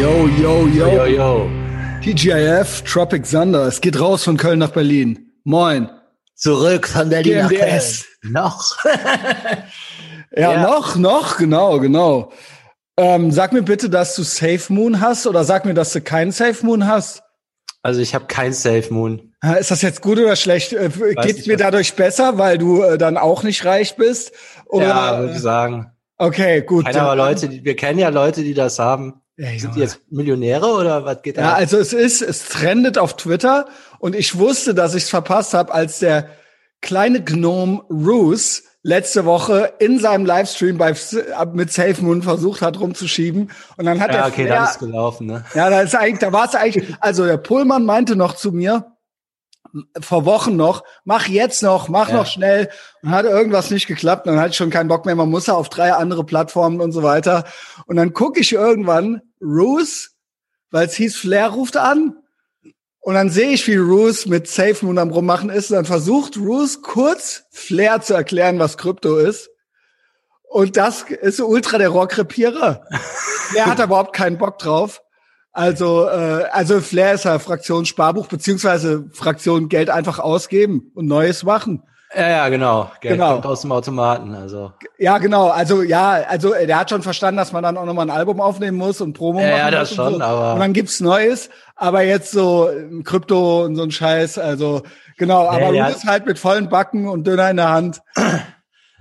Yo, yo, yo. Yo, yo. TGIF, Tropic Thunder. Es geht raus von Köln nach Berlin. Moin. Zurück von Berlin nach Köln. Noch. Ja, Ja. noch, noch, genau, genau. Ähm, sag mir bitte, dass du Safe Moon hast oder sag mir, dass du keinen Safe Moon hast. Also ich habe kein Safe Moon. Ist das jetzt gut oder schlecht? Äh, Geht's nicht, mir dadurch besser, weil du äh, dann auch nicht reich bist? Oder, ja, würde ich sagen. okay, gut. Keine aber Leute, die, wir kennen ja Leute, die das haben. Ja, Sind die jetzt Millionäre oder was geht da? Ja, also es ist, es trendet auf Twitter und ich wusste, dass ich es verpasst habe, als der kleine Gnome Roos letzte Woche in seinem Livestream bei mit Safe Moon versucht hat rumzuschieben und dann hat ja er okay, dann ist gelaufen, ne? ja, da ist eigentlich, da war es eigentlich, also der Pullmann meinte noch zu mir, vor Wochen noch, mach jetzt noch, mach Ja. noch schnell. Und hat irgendwas nicht geklappt, dann hatte ich schon keinen Bock mehr. Man muss ja auf drei andere Plattformen und so weiter. Und dann gucke ich irgendwann Roos, weil es hieß, Flair ruft an. Und dann sehe ich, wie Roos mit Safe Moon am rummachen ist. Und dann versucht Roos kurz Flair zu erklären, was Krypto ist. Und das ist ultra der Rohrkrepierer. Er hat überhaupt keinen Bock drauf. Also, äh, also Flair ist ja Fraktion Sparbuch beziehungsweise Fraktion Geld einfach ausgeben und Neues machen. Ja, ja, genau. Geld Genau. kommt aus dem Automaten, also. Ja, genau. Also ja, also äh, der hat schon verstanden, dass man dann auch nochmal ein Album aufnehmen muss und Promo Ja, machen ja, das schon, so. aber- und dann gibt's Neues. Aber jetzt so äh, Krypto und so ein Scheiß. Also genau. Aber du bist halt mit vollen Backen und Döner in der Hand.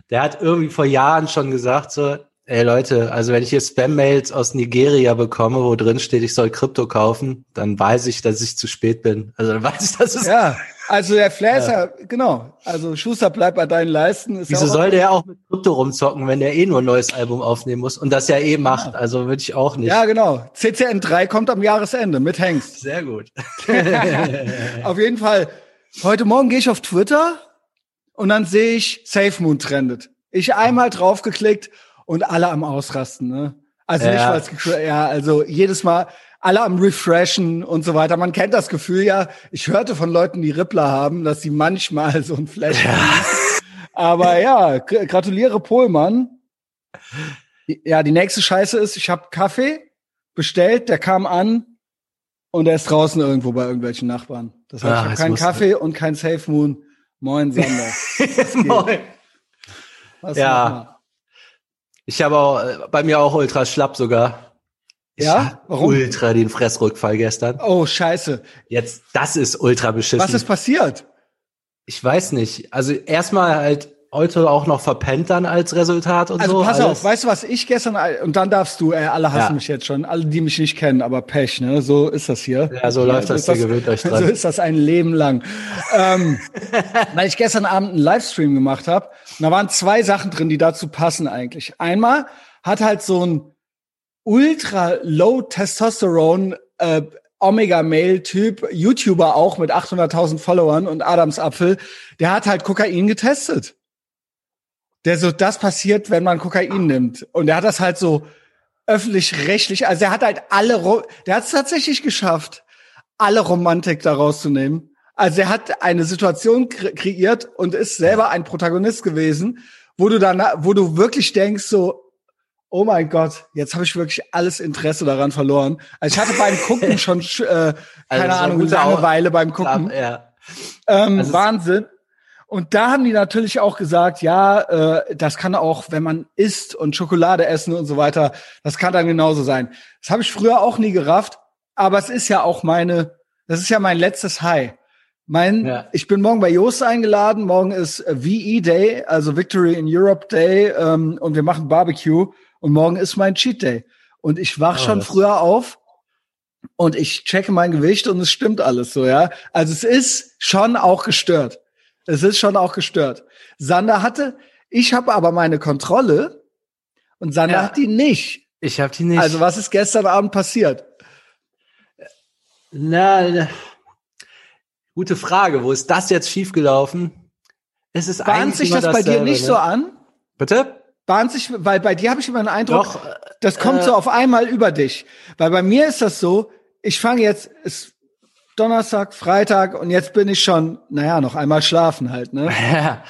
Der hat irgendwie vor Jahren schon gesagt so, ey Leute, also wenn ich hier Spam-Mails aus Nigeria bekomme, wo drin steht, ich soll Krypto kaufen, dann weiß ich, dass ich zu spät bin. Also dann weiß ich, dass es Ja. Also der ist ja genau. Also Schuster bleibt bei deinen Leisten. Ist Wieso ja soll der auch mit Krypto rumzocken, wenn der eh nur ein neues Album aufnehmen muss und das ja eh macht? Also würde ich auch nicht. Ja, genau. CCN 3 kommt am Jahresende mit Hengst. Sehr gut. Auf jeden Fall. Heute Morgen gehe ich auf Twitter und dann sehe ich Safe Moon trendet. Ich einmal draufgeklickt und alle am Ausrasten. Ne? Also nicht, Ja. weil es ja, also jedes Mal alle am Refreshen und so weiter. Man kennt das Gefühl ja. Ich hörte von Leuten, die Rippler haben, dass sie manchmal so ein Flash haben. Aber ja, gr- gratuliere Pohlmann. Ja, die nächste Scheiße ist, ich habe Kaffee bestellt, der kam an und er ist draußen irgendwo bei irgendwelchen Nachbarn. Das heißt, Ah, ich habe keinen Kaffee und kein Safe Moon. Moin, Sander. Moin. Was Ja. Ich habe auch äh, bei mir auch ultra schlapp sogar. Ich Ja? Warum? Ultra den Fressrückfall gestern. Oh, scheiße. Jetzt, das ist ultra beschissen. Was ist passiert? ich weiß nicht. Also erstmal halt heute auch noch verpennt dann als Resultat und Also so. pass alles. auf, weißt du, was ich gestern, und dann darfst du, äh, alle hassen Ja. mich jetzt schon, alle, die mich nicht kennen, aber Pech, ne? So ist das hier. Ja, so läuft das, ist ihr gewöhnt euch dran. So ist das ein Leben lang. ähm, weil ich gestern Abend einen Livestream gemacht habe, da waren zwei Sachen drin, die dazu passen eigentlich. Einmal hat halt so ein ultra low Testosterone äh, Omega Male Typ, YouTuber auch mit 800.000 Followern und Adams Apfel, der hat halt Kokain getestet. Der so, das passiert, wenn man Kokain nimmt. Und der hat das halt so öffentlich-rechtlich, also er hat halt alle, der hat es tatsächlich geschafft, alle Romantik daraus zu nehmen. Also er hat eine Situation kre kreiert und ist selber ein Protagonist gewesen, wo du dann, wo du wirklich denkst so, oh mein Gott, jetzt habe ich wirklich alles Interesse daran verloren. Also ich hatte beim Gucken schon, äh, Also keine war Ahnung, Langeweile beim Gucken. Ja. Ähm, Also Wahnsinn. Und da haben die natürlich auch gesagt, ja, äh, das kann auch, wenn man isst und Schokolade essen und so weiter, das kann dann genauso sein. Das habe ich früher auch nie gerafft, aber es ist ja auch meine, das ist ja mein letztes High. Mein, Ja. ich bin morgen bei Joost eingeladen. Morgen ist äh, VE Day, also Victory in Europe Day, ähm, und wir machen Barbecue. Und morgen ist mein Cheat Day. Und ich wach Oh, schon früher auf und ich checke mein Gewicht und es stimmt alles so, ja. Also es ist schon auch gestört. Es ist schon auch gestört. Sander hatte, ich habe aber meine Kontrolle und Sander Ja. hat die nicht. Ich habe die nicht. Also was ist gestern Abend passiert? Na, gute Frage. Wo ist das jetzt schiefgelaufen? Es ist Bahnt sich das bei dir nicht ne? so an? Bitte? Bahnt sich, weil bei dir habe ich immer den Eindruck, Doch, äh, das kommt so auf einmal über dich. Weil bei mir ist das so, ich fange jetzt, ist Donnerstag, Freitag und jetzt bin ich schon, naja, noch einmal schlafen halt, ne?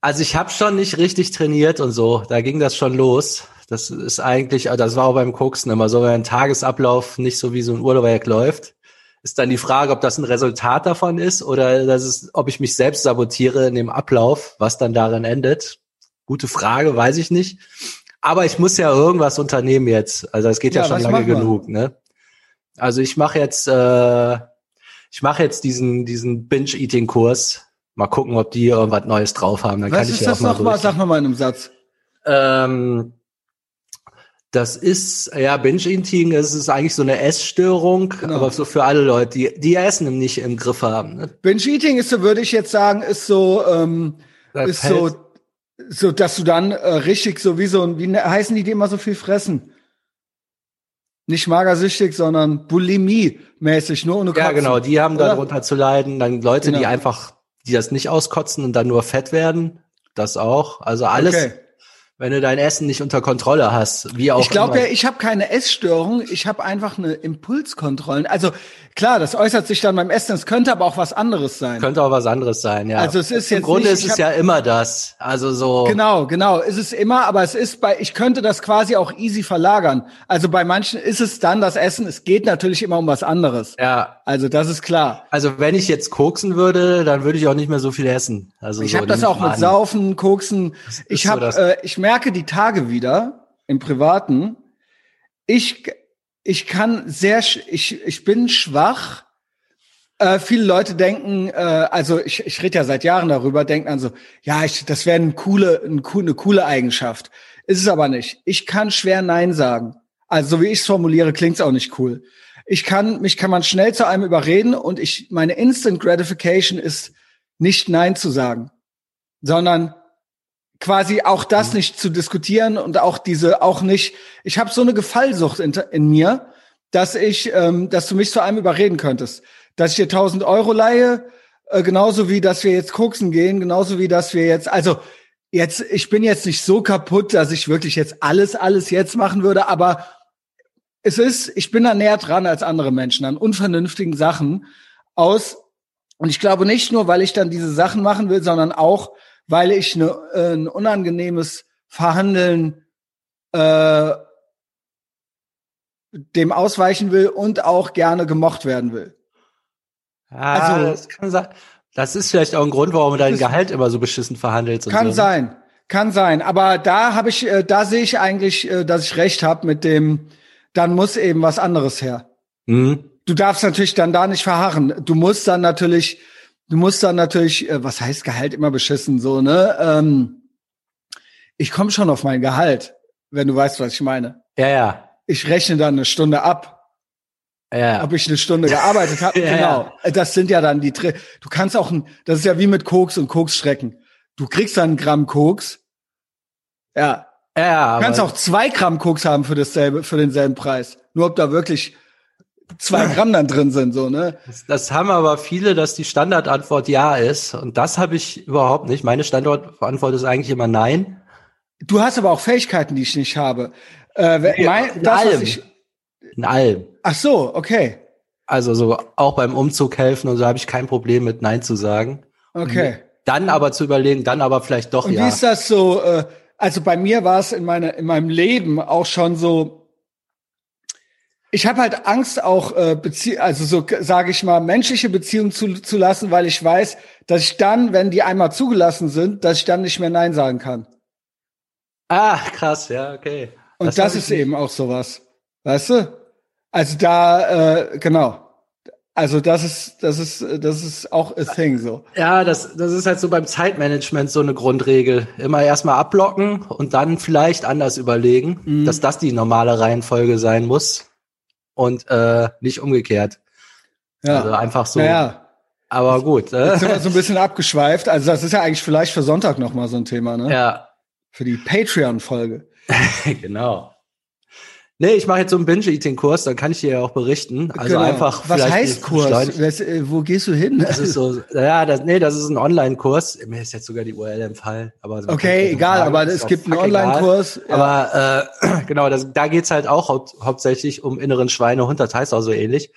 Also ich habe schon nicht richtig trainiert und so. Da ging das schon los. Das ist eigentlich, das war auch beim Koksen immer so, wenn ein Tagesablauf nicht so wie so ein Uhrwerk läuft, ist dann die Frage, ob das ein Resultat davon ist oder das ist, ob ich mich selbst sabotiere in dem Ablauf, was dann darin endet. Gute Frage, weiß ich nicht. Aber ich muss ja irgendwas unternehmen jetzt. Also es geht ja, ja schon lange genug, ne? Also ich mache jetzt, äh, ich mache jetzt diesen diesen Binge-Eating-Kurs. Mal gucken, ob die irgendwas Neues drauf haben. Dann was kann ich ist ja das nochmal? Sag nochmal in einem Satz. Ähm, das ist, ja, Binge-Eating, es ist eigentlich so eine Essstörung, genau. aber so für alle Leute, die, die Essen nicht im Griff haben. Ne? Binge-Eating ist so, würde ich jetzt sagen, ist so, ähm, das ist so, so, dass du dann äh, richtig so wie so wie ne, heißen die, die immer so viel fressen? Nicht magersüchtig, sondern Bulimie-mäßig, nur ohne Kotzen. Ja, genau, die haben oder? darunter zu leiden. Dann Leute, genau. die einfach, die das nicht auskotzen und dann nur fett werden, das auch. Also alles. Okay wenn du dein Essen nicht unter Kontrolle hast, wie auch Ich glaube ja, ich habe keine Essstörung, ich habe einfach eine Impulskontrolle. Also klar, das äußert sich dann beim Essen, es könnte aber auch was anderes sein. Könnte auch was anderes sein, ja. Also es ist Im jetzt Grunde nicht, ist es ja immer das. Also so Genau, genau, ist es immer, aber es ist bei ich könnte das quasi auch easy verlagern. Also bei manchen ist es dann das Essen, es geht natürlich immer um was anderes. Ja. Also das ist klar. Also wenn ich jetzt koksen würde, dann würde ich auch nicht mehr so viel essen. Also ich so, habe das auch mit Saufen, Koksen. Ich habe so äh, ich merke die Tage wieder im Privaten. Ich, ich kann sehr, ich, ich bin schwach. Äh, viele Leute denken, äh, also ich, ich rede ja seit Jahren darüber, denken an so, ja, ich, das wäre eine coole, eine coole Eigenschaft. Ist es aber nicht. Ich kann schwer Nein sagen. Also so wie ich es formuliere, klingt es auch nicht cool. Ich kann, mich kann man schnell zu einem überreden und ich, meine Instant Gratification ist nicht Nein zu sagen, sondern quasi auch das mhm. nicht zu diskutieren und auch diese auch nicht. Ich habe so eine Gefallsucht in, in mir, dass ich, ähm, dass du mich zu einem überreden könntest, dass ich dir 1000 Euro leihe, äh, genauso wie dass wir jetzt koksen gehen, genauso wie dass wir jetzt, also jetzt, ich bin jetzt nicht so kaputt, dass ich wirklich jetzt alles, alles jetzt machen würde, aber es ist, ich bin da näher dran als andere Menschen an unvernünftigen Sachen aus. Und ich glaube nicht nur, weil ich dann diese Sachen machen will, sondern auch, weil ich ne, äh, ein unangenehmes Verhandeln äh, dem ausweichen will und auch gerne gemocht werden will. Ja, also das kann sein. Das ist vielleicht auch ein Grund, warum du dein Gehalt immer so beschissen verhandelst. Kann so. Ne? sein, kann sein. Aber da habe ich, äh, da sehe ich eigentlich, äh, dass ich recht habe mit dem. Dann muss eben was anderes her. Mhm. Du darfst natürlich dann da nicht verharren. Du musst dann natürlich du musst dann natürlich, äh, was heißt Gehalt immer beschissen so, ne? Ähm, ich komme schon auf mein Gehalt, wenn du weißt, was ich meine. Ja, ja. Ich rechne dann eine Stunde ab. Ja. Ob ich eine Stunde gearbeitet habe. ja, genau. Ja. Das sind ja dann die Tri Du kannst auch ein, das ist ja wie mit Koks und Koksstrecken. Du kriegst dann ein Gramm Koks. Ja. Ja, du kannst auch zwei Gramm Koks haben für dasselbe, für denselben Preis. Nur ob da wirklich zwei Gramm dann drin sind, so, ne? Das, das, haben aber viele, dass die Standardantwort ja ist. Und das habe ich überhaupt nicht. Meine Standardantwort ist eigentlich immer nein. Du hast aber auch Fähigkeiten, die ich nicht habe. Äh, mein, in das, allem. Ich, in allem. Ach so, okay. Also so auch beim Umzug helfen und so habe ich kein Problem mit Nein zu sagen. Okay. dann aber zu überlegen, dann aber vielleicht doch und ja. Wie ist das so? Äh, also bei mir war es in, meine, in meinem Leben auch schon so, ich habe halt Angst auch äh, Bezie also so sage ich mal menschliche Beziehungen zu, zu lassen, weil ich weiß, dass ich dann, wenn die einmal zugelassen sind, dass ich dann nicht mehr nein sagen kann. Ah, krass, ja, okay. Und das, das ist nicht. eben auch sowas. Weißt du? Also da äh, genau. Also das ist das ist das ist auch a thing so. Ja, das das ist halt so beim Zeitmanagement so eine Grundregel. Immer erstmal abblocken und dann vielleicht anders überlegen, mhm. dass das die normale Reihenfolge sein muss und äh, nicht umgekehrt. Ja. Also einfach so. Ja. Aber gut. Äh. Jetzt sind wir so ein bisschen abgeschweift. Also das ist ja eigentlich vielleicht für Sonntag noch mal so ein Thema, ne? Ja. Für die Patreon-Folge. genau. Nee, ich mache jetzt so einen Binge-Eating-Kurs, dann kann ich dir ja auch berichten. Also genau. einfach. Was heißt Kurs? Was, äh, wo gehst du hin? Das ist so, ja, das, nee, das ist ein Online-Kurs. Mir ist jetzt sogar die URL empfallen. Aber okay, egal, aber es gibt einen Online-Kurs. Ja. Aber äh, genau, das, da geht's halt auch hau hauptsächlich um inneren Schweinehund, das heißt auch so ähnlich.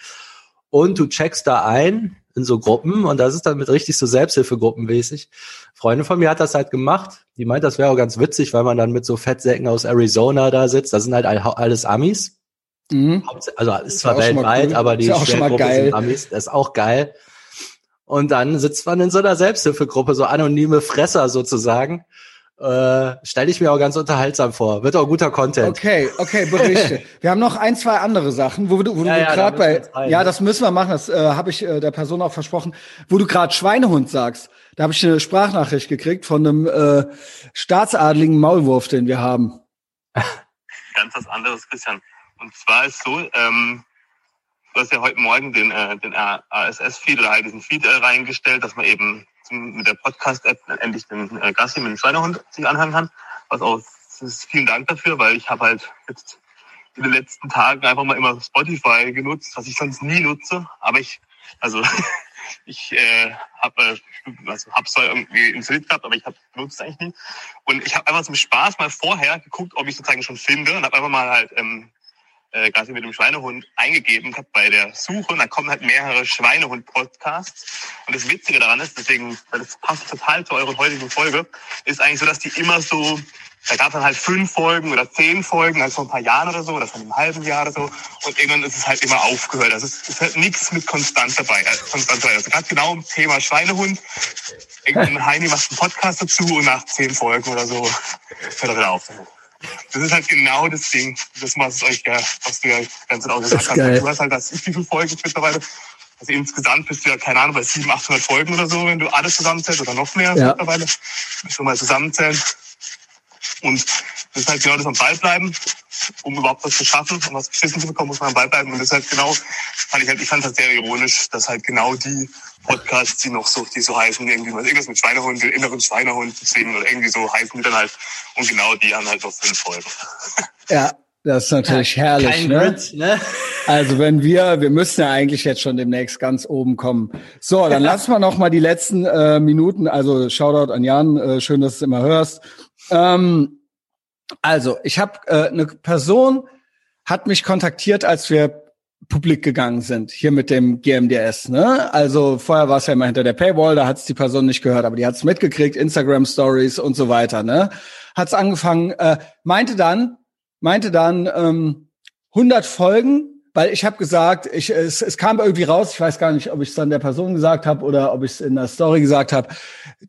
Und du checkst da ein, in so Gruppen und das ist dann mit richtig so Selbsthilfegruppenmäßig. Freundin von mir hat das halt gemacht. Die meint, das wäre auch ganz witzig, weil man dann mit so Fettsäcken aus Arizona da sitzt. Das sind halt alles Amis. Mhm. Also ist, ist zwar weltweit, cool. aber die Schwergruppe sind Amis. Das ist auch geil. Und dann sitzt man in so einer Selbsthilfegruppe, so anonyme Fresser sozusagen. Äh, Stelle ich mir auch ganz unterhaltsam vor. Wird auch guter Content. Okay, okay, Berichte. wir haben noch ein, zwei andere Sachen, wo du, wo ja, du ja, gerade bei, ja, das müssen wir machen, das äh, habe ich äh, der Person auch versprochen, wo du gerade Schweinehund sagst. Da habe ich eine Sprachnachricht gekriegt von einem äh, staatsadligen Maulwurf, den wir haben. Ganz was anderes, Christian. Und zwar ist so, ähm, du hast ja heute Morgen den, äh, den ASS-Feed oder halt diesen Feed äh, reingestellt, dass man eben mit der Podcast-App endlich den äh, Gassi mit dem Schweinehund sich anhören kann. Was auch, vielen Dank dafür, weil ich habe halt jetzt in den letzten Tagen einfach mal immer Spotify genutzt, was ich sonst nie nutze. Aber ich, also ich äh, habe äh, also hab zwar irgendwie installiert gehabt, aber ich habe benutzt eigentlich nie. Und ich habe einfach zum Spaß mal vorher geguckt, ob ich sozusagen schon finde und habe einfach mal halt ähm, äh, gerade mit dem Schweinehund eingegeben habe bei der Suche und da kommen halt mehrere Schweinehund-Podcasts. Und das Witzige daran ist, deswegen, weil das passt total zu eurer heutigen Folge, ist eigentlich so, dass die immer so, da gab es dann halt fünf Folgen oder zehn Folgen, also vor ein paar Jahren oder so, oder vor einem halben Jahr oder so. Und irgendwann ist es halt immer aufgehört. Also es ist halt nichts mit konstant dabei. Also konstant dabei. Also ganz genau im Thema Schweinehund. Irgendein Heini macht einen Podcast dazu und nach zehn Folgen oder so hört er wieder auf. Das ist halt genau das Ding, das was euch was du ja ganz genau gesagt hast. Du hast halt das, wie viele Folgen mittlerweile? Also insgesamt bist du ja, keine Ahnung, bei 700, 800 Folgen oder so, wenn du alles zusammenzählst oder noch mehr ja. mittlerweile. Schon mal zusammenzählen. Und das ist halt genau das am Ball bleiben, um überhaupt was zu schaffen, um was geschissen zu bekommen, muss man Ball bleiben. Und das ist halt genau, fand ich halt, ich fand das sehr ironisch, dass halt genau die Podcasts, die noch so, die so heißen, irgendwie was, irgendwas mit Schweinehund, den inneren Schweinehund deswegen oder irgendwie so heißen die dann halt. Und genau die haben halt noch fünf Folgen. Ja, das ist natürlich ja, herrlich. Kein ne? Grid, ne? Also wenn wir, wir müssen ja eigentlich jetzt schon demnächst ganz oben kommen. So, dann lassen wir noch mal die letzten äh, Minuten. Also Shoutout an Jan, äh, schön, dass du es immer hörst. Ähm, also ich habe äh, eine Person hat mich kontaktiert, als wir publik gegangen sind, hier mit dem GMDS. Ne? Also vorher war es ja immer hinter der Paywall, da hat es die Person nicht gehört, aber die hat es mitgekriegt, Instagram Stories und so weiter. Ne? Hat es angefangen, äh, meinte dann, meinte dann ähm, 100 Folgen, weil ich habe gesagt, ich, es, es kam irgendwie raus, ich weiß gar nicht, ob ich es dann der Person gesagt habe oder ob ich es in der Story gesagt habe,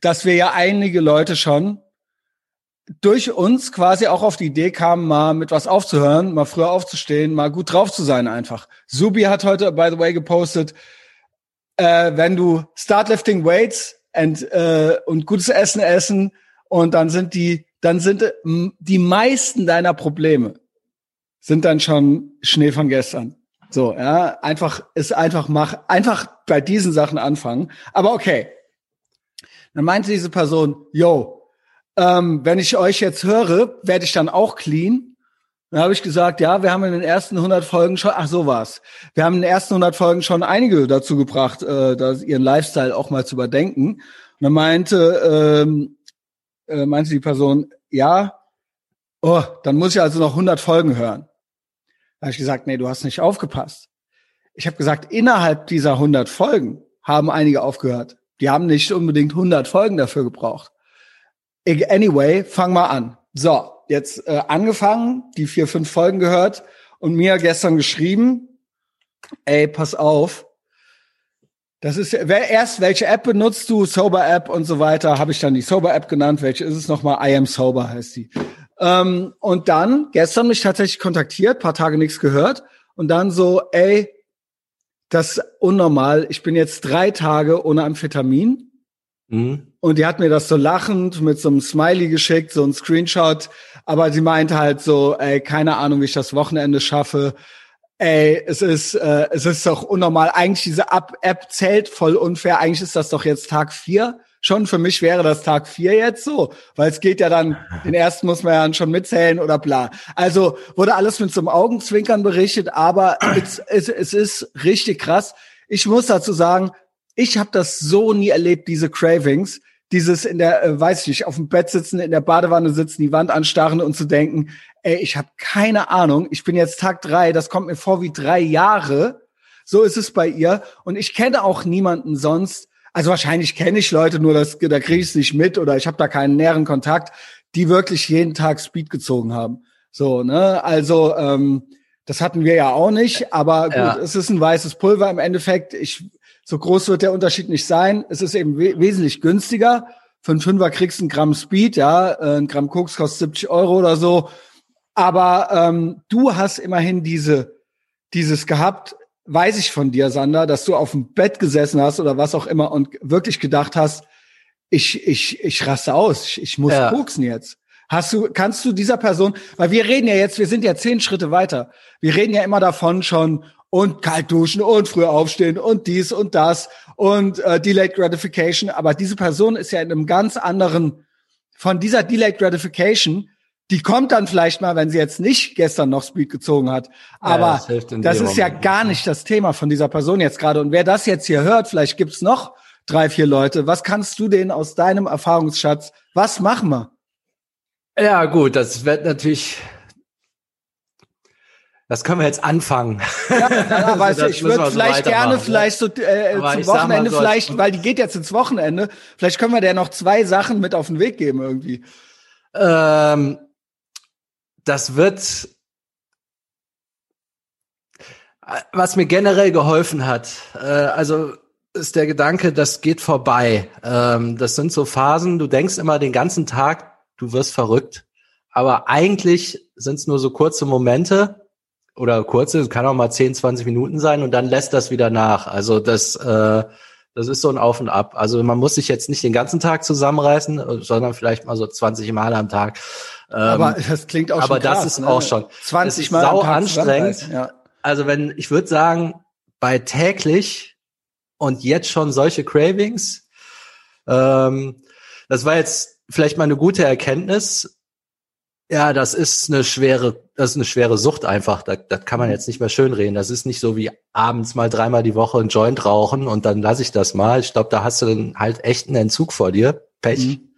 dass wir ja einige Leute schon durch uns quasi auch auf die Idee kamen, mal mit was aufzuhören, mal früher aufzustehen, mal gut drauf zu sein einfach. Subi hat heute, by the way, gepostet, äh, wenn du Start Lifting Weights and, äh, und gutes Essen essen und dann sind die, dann sind äh, die meisten deiner Probleme sind dann schon Schnee von gestern. So, ja, einfach, ist einfach mach, einfach bei diesen Sachen anfangen. Aber okay. Dann meinte diese Person, yo, ähm, wenn ich euch jetzt höre, werde ich dann auch clean. Dann habe ich gesagt, ja, wir haben in den ersten 100 Folgen schon, ach so war's. Wir haben in den ersten 100 Folgen schon einige dazu gebracht, äh, dass ihren Lifestyle auch mal zu überdenken. Und dann meinte, ähm, äh, meinte die Person, ja, oh, dann muss ich also noch 100 Folgen hören. Da habe ich gesagt, nee, du hast nicht aufgepasst. Ich habe gesagt, innerhalb dieser 100 Folgen haben einige aufgehört. Die haben nicht unbedingt 100 Folgen dafür gebraucht. Anyway, fang mal an. So, jetzt äh, angefangen, die vier, fünf Folgen gehört und mir gestern geschrieben, ey, pass auf, das ist wer erst welche App benutzt du, Sober App und so weiter, habe ich dann die Sober App genannt. Welche ist es nochmal? I am Sober heißt die. Ähm, und dann gestern mich tatsächlich kontaktiert, paar Tage nichts gehört und dann so, ey, das ist unnormal. Ich bin jetzt drei Tage ohne Amphetamin. Mhm. Und die hat mir das so lachend mit so einem Smiley geschickt, so ein Screenshot. Aber sie meinte halt so, ey, keine Ahnung, wie ich das Wochenende schaffe. Ey, es ist, äh, es ist doch unnormal. Eigentlich diese App zählt voll unfair. Eigentlich ist das doch jetzt Tag vier. Schon für mich wäre das Tag vier jetzt so, weil es geht ja dann, den ersten muss man ja dann schon mitzählen oder bla. Also wurde alles mit so einem Augenzwinkern berichtet, aber es, es, es ist richtig krass. Ich muss dazu sagen, ich habe das so nie erlebt, diese Cravings dieses in der, äh, weiß ich nicht, auf dem Bett sitzen, in der Badewanne sitzen, die Wand anstarren und zu denken, ey, ich habe keine Ahnung, ich bin jetzt Tag drei, das kommt mir vor wie drei Jahre. So ist es bei ihr. Und ich kenne auch niemanden sonst. Also wahrscheinlich kenne ich Leute, nur das, da kriege ich es nicht mit oder ich habe da keinen näheren Kontakt, die wirklich jeden Tag Speed gezogen haben. So, ne? Also ähm, das hatten wir ja auch nicht, aber gut, ja. es ist ein weißes Pulver im Endeffekt. Ich, so groß wird der Unterschied nicht sein. Es ist eben we wesentlich günstiger. Für einen Fünfer kriegst du ein Gramm Speed, ja, äh, ein Gramm Koks kostet 70 Euro oder so. Aber ähm, du hast immerhin diese, dieses gehabt, weiß ich von dir, Sander, dass du auf dem Bett gesessen hast oder was auch immer und wirklich gedacht hast, ich, ich, ich raste aus, ich, ich muss ja. koksen jetzt. Hast du, kannst du dieser Person, weil wir reden ja jetzt, wir sind ja zehn Schritte weiter. Wir reden ja immer davon schon und kalt duschen und früh aufstehen und dies und das und äh, Delayed Gratification. Aber diese Person ist ja in einem ganz anderen, von dieser Delayed Gratification, die kommt dann vielleicht mal, wenn sie jetzt nicht gestern noch Speed gezogen hat. Aber ja, das, das ist ja gar nicht das Thema von dieser Person jetzt gerade. Und wer das jetzt hier hört, vielleicht gibt's noch drei, vier Leute. Was kannst du denen aus deinem Erfahrungsschatz, was machen wir? Ja, gut, das wird natürlich. Das können wir jetzt anfangen. Ja, ja weißt du, ich würde vielleicht so gerne, vielleicht so äh, zum Wochenende, so vielleicht, weil die geht jetzt ins Wochenende, vielleicht können wir der noch zwei Sachen mit auf den Weg geben irgendwie. Ähm, das wird, was mir generell geholfen hat, äh, also ist der Gedanke, das geht vorbei. Ähm, das sind so Phasen, du denkst immer den ganzen Tag, du wirst verrückt. Aber eigentlich sind es nur so kurze Momente oder kurze, kann auch mal 10, 20 Minuten sein und dann lässt das wieder nach. Also das, äh, das ist so ein Auf und Ab. Also man muss sich jetzt nicht den ganzen Tag zusammenreißen, sondern vielleicht mal so 20 Mal am Tag. Ähm, aber das klingt auch aber schon. Aber das ist ne? auch schon 20 Mal sau anstrengend. Ja. Also wenn ich würde sagen, bei täglich und jetzt schon solche Cravings, ähm, das war jetzt vielleicht mal eine gute Erkenntnis. Ja, das ist eine schwere, das ist eine schwere Sucht einfach. Das, das kann man jetzt nicht mehr schönreden. Das ist nicht so wie abends mal dreimal die Woche ein Joint rauchen und dann lasse ich das mal. Ich glaube, da hast du dann halt echt einen Entzug vor dir. Pech. Mhm.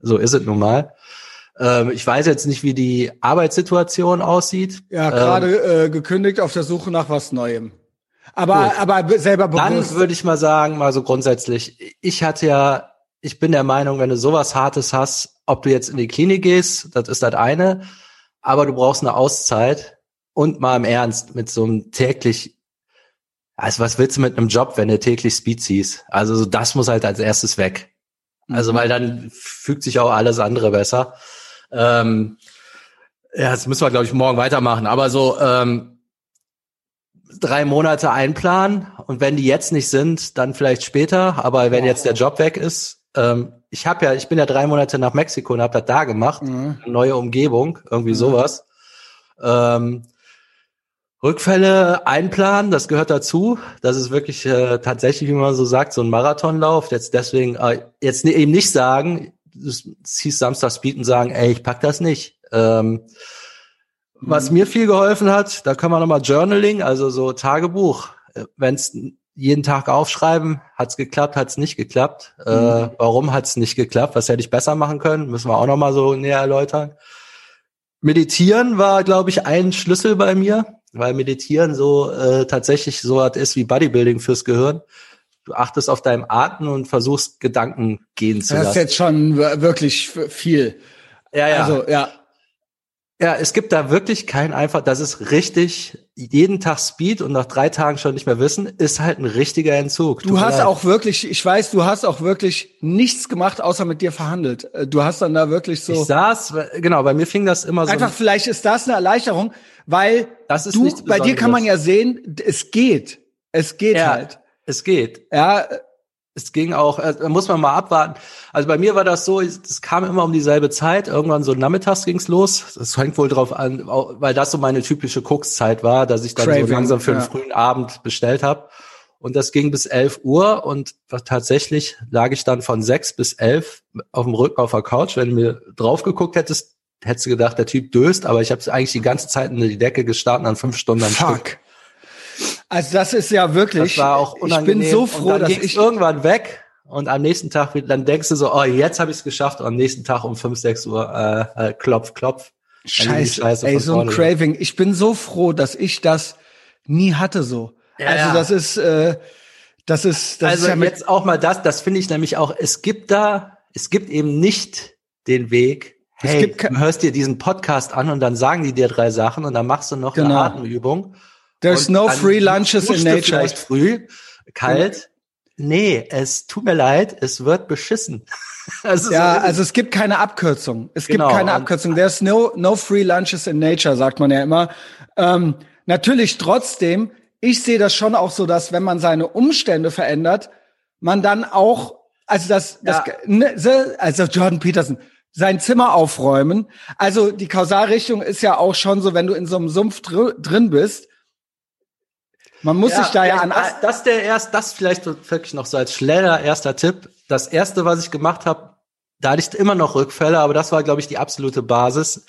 So ist es nun mal. Ähm, ich weiß jetzt nicht, wie die Arbeitssituation aussieht. Ja, gerade ähm, äh, gekündigt auf der Suche nach was Neuem. Aber, gut. aber selber bewusst. Dann würde ich mal sagen, mal so grundsätzlich, ich hatte ja, ich bin der Meinung, wenn du sowas Hartes hast, ob du jetzt in die Klinik gehst, das ist das eine, aber du brauchst eine Auszeit und mal im Ernst mit so einem täglich also was willst du mit einem Job, wenn du täglich Speed ziehst? Also das muss halt als erstes weg. Also mhm. weil dann fügt sich auch alles andere besser. Ähm, ja, das müssen wir, glaube ich, morgen weitermachen. Aber so ähm, drei Monate einplanen und wenn die jetzt nicht sind, dann vielleicht später. Aber wenn jetzt der Job weg ist, ähm, ich habe ja, ich bin ja drei Monate nach Mexiko und habe das da gemacht, mhm. neue Umgebung, irgendwie mhm. sowas. Ähm, Rückfälle einplanen, das gehört dazu. Das ist wirklich äh, tatsächlich, wie man so sagt, so ein Marathonlauf. Jetzt deswegen äh, jetzt eben nicht sagen, es hieß Samstags bieten sagen, ey, ich pack das nicht. Ähm, was mhm. mir viel geholfen hat, da kann man nochmal Journaling, also so Tagebuch. Äh, Wenn es jeden Tag aufschreiben, hat's geklappt, hat's nicht geklappt. Äh, mhm. Äh, warum hat's nicht geklappt? Was hätte ich besser machen können? Müssen wir auch nochmal so näher erläutern. Meditieren war, glaube ich, ein Schlüssel bei mir, weil Meditieren so äh, tatsächlich so was ist wie Bodybuilding fürs Gehirn du achtest auf deinem Atmen und versuchst Gedanken gehen zu lassen. Das ist jetzt schon wirklich viel. Ja, ja. Also, ja. Ja, es gibt da wirklich kein einfach, das ist richtig, jeden Tag Speed und nach drei Tagen schon nicht mehr wissen, ist halt ein richtiger Entzug. Du hast auch wirklich, ich weiß, du hast auch wirklich nichts gemacht, außer mit dir verhandelt. Äh, du hast dann da wirklich so. Ich saß, genau, bei mir fing das immer so. Einfach, vielleicht ist das eine Erleichterung, weil das ist du, bei dir kann man ja sehen, es geht. Es geht ja. halt. Es geht. Ja, es ging auch, äh, da muss man mal abwarten. Also bei mir war das so, es kam immer um dieselbe Zeit. Irgendwann so nachmittags ging's los. Das hängt wohl drauf an, weil das so meine typische Kokszeit war, dass ich dann Craving, so langsam für ja. den frühen Abend bestellt habe. Und das ging bis 11 Uhr und tatsächlich lag ich dann von 6 bis 11 auf dem Rücken auf der Couch. Wenn du mir drauf geguckt hättest, hättest du gedacht, der Typ döst, aber ich habe eigentlich die ganze Zeit in die Decke gestartet an fünf Stunden am Fuck. Stück. Also das ist ja wirklich. Das war auch unangenehm. Ich bin so froh, dass ich irgendwann weg und am nächsten Tag dann denkst du so, oh, jetzt habe ich es geschafft und am nächsten Tag um fünf, sechs Uhr äh, äh, klopf, klopf. Scheiße, Scheiße ey, so ein Craving. Ich bin so froh, dass ich das nie hatte so. Ja, also das ist, äh, das ist, das also ist ja jetzt auch mal das, das finde ich nämlich auch, es gibt da, es gibt eben nicht den Weg, hey, du hörst dir diesen Podcast an und dann sagen die dir drei Sachen und dann machst du noch genau. eine Atemübung. There's no free lunches in nature. Vielleicht früh, kalt. Nee, es tut mir leid, es wird beschissen. also ja, so also es gibt keine Abkürzung. Es gibt genau. keine Abkürzung. There's no, no free lunches in nature, sagt man ja immer. Ähm, natürlich trotzdem, ich sehe das schon auch so, dass wenn man seine Umstände verändert, man dann auch, also das, das ja. Ne, also Jordan Peterson, sein Zimmer aufräumen. Also die Kausalrichtung ist ja auch schon so, wenn du in so einem Sumpf dr drin bist, man muss ja, sich da ja an. Das, das der erst, das vielleicht wirklich noch so als schneller erster Tipp. Das erste, was ich gemacht habe, da hatte ich immer noch Rückfälle, aber das war, glaube ich, die absolute Basis,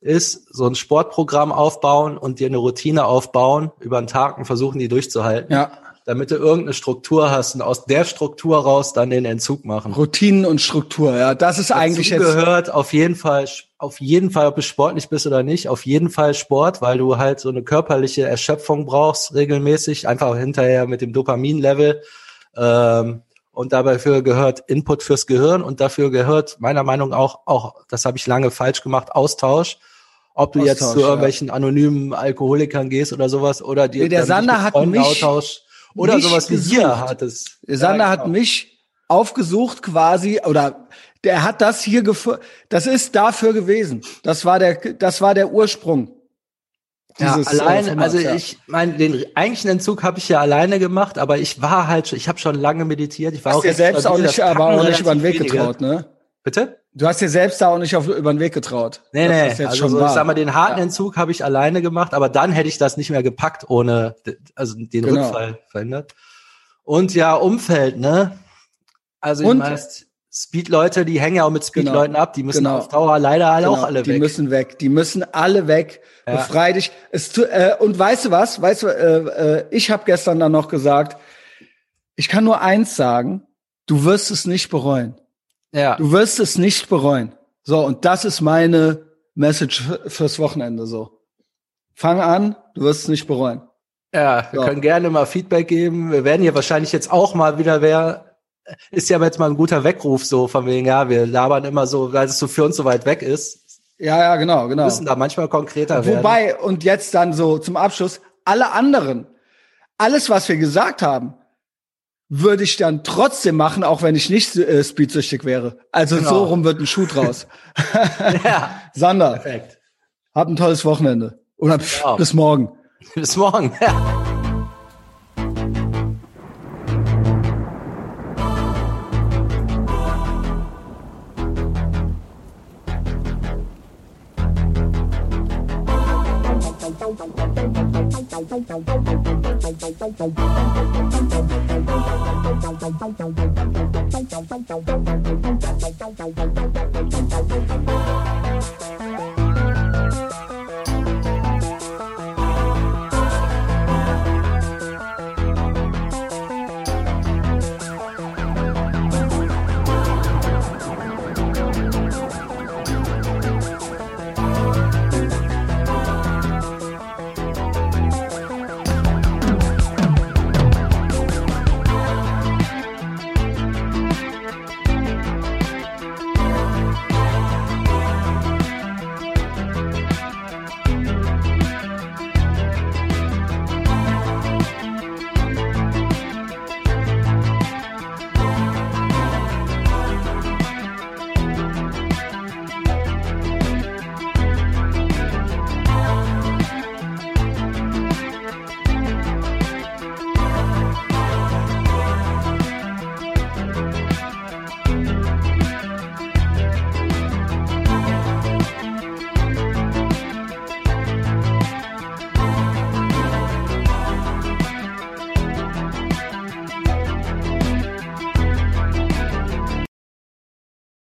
ist so ein Sportprogramm aufbauen und dir eine Routine aufbauen über einen Tag und versuchen, die durchzuhalten. Ja damit du irgendeine Struktur hast und aus der Struktur raus dann den Entzug machen. Routinen und Struktur, ja, das ist Dazu eigentlich jetzt gehört auf jeden Fall auf jeden Fall, ob du sportlich bist oder nicht, auf jeden Fall Sport, weil du halt so eine körperliche Erschöpfung brauchst regelmäßig, einfach hinterher mit dem Dopaminlevel. Ähm, und dabei für gehört Input fürs Gehirn und dafür gehört meiner Meinung nach auch, auch das habe ich lange falsch gemacht, Austausch. Ob du Austausch, jetzt zu irgendwelchen ja. anonymen Alkoholikern gehst oder sowas oder dir nee, der Sander hat mich, austausch, oder sowas wie hier hat es. Sander hat genau. mich aufgesucht quasi oder der hat das hier gefunden. Das ist dafür gewesen. Das war der, das war der Ursprung. Ja, dieses, äh, allein, also ja. ich meine, den eigentlichen Entzug habe ich ja alleine gemacht, aber ich war halt, ich habe schon lange meditiert. Ich war Hast auch dir selbst auch nicht, aber auch nicht über den Weg wenige. getraut, ne? Bitte? Du hast dir selbst da auch nicht auf, über den Weg getraut. Nee, nee, also so, ich sag mal, den harten ja. Entzug habe ich alleine gemacht, aber dann hätte ich das nicht mehr gepackt, ohne also den genau. Rückfall verhindert. Und ja, Umfeld, ne? Also Und, meist Speed-Leute, die hängen ja auch mit Speed-Leuten genau, ab, die müssen genau. auf Dauer leider alle genau, auch alle weg. Die müssen weg, die müssen alle weg. Ja. Befrei dich. Es, äh, und weißt du was? Weißt du, äh, äh, ich habe gestern dann noch gesagt, ich kann nur eins sagen, du wirst es nicht bereuen. Ja. Du wirst es nicht bereuen. So, und das ist meine Message fürs Wochenende so. Fang an, du wirst es nicht bereuen. Ja, wir so. können gerne mal Feedback geben. Wir werden hier wahrscheinlich jetzt auch mal wieder wer ist ja jetzt mal ein guter Weckruf so von wegen, ja, wir labern immer so, weil es so für uns so weit weg ist. Ja, ja, genau, genau. Wir müssen da manchmal konkreter werden. Wobei, und jetzt dann so zum Abschluss, alle anderen, alles, was wir gesagt haben, würde ich dann trotzdem machen, auch wenn ich nicht äh, speedsüchtig wäre. Also genau. so rum wird ein Schuh draus. ja. Sander, Perfekt. hab ein tolles Wochenende. Oder pff, ja. bis morgen. bis morgen, ja. Thank you.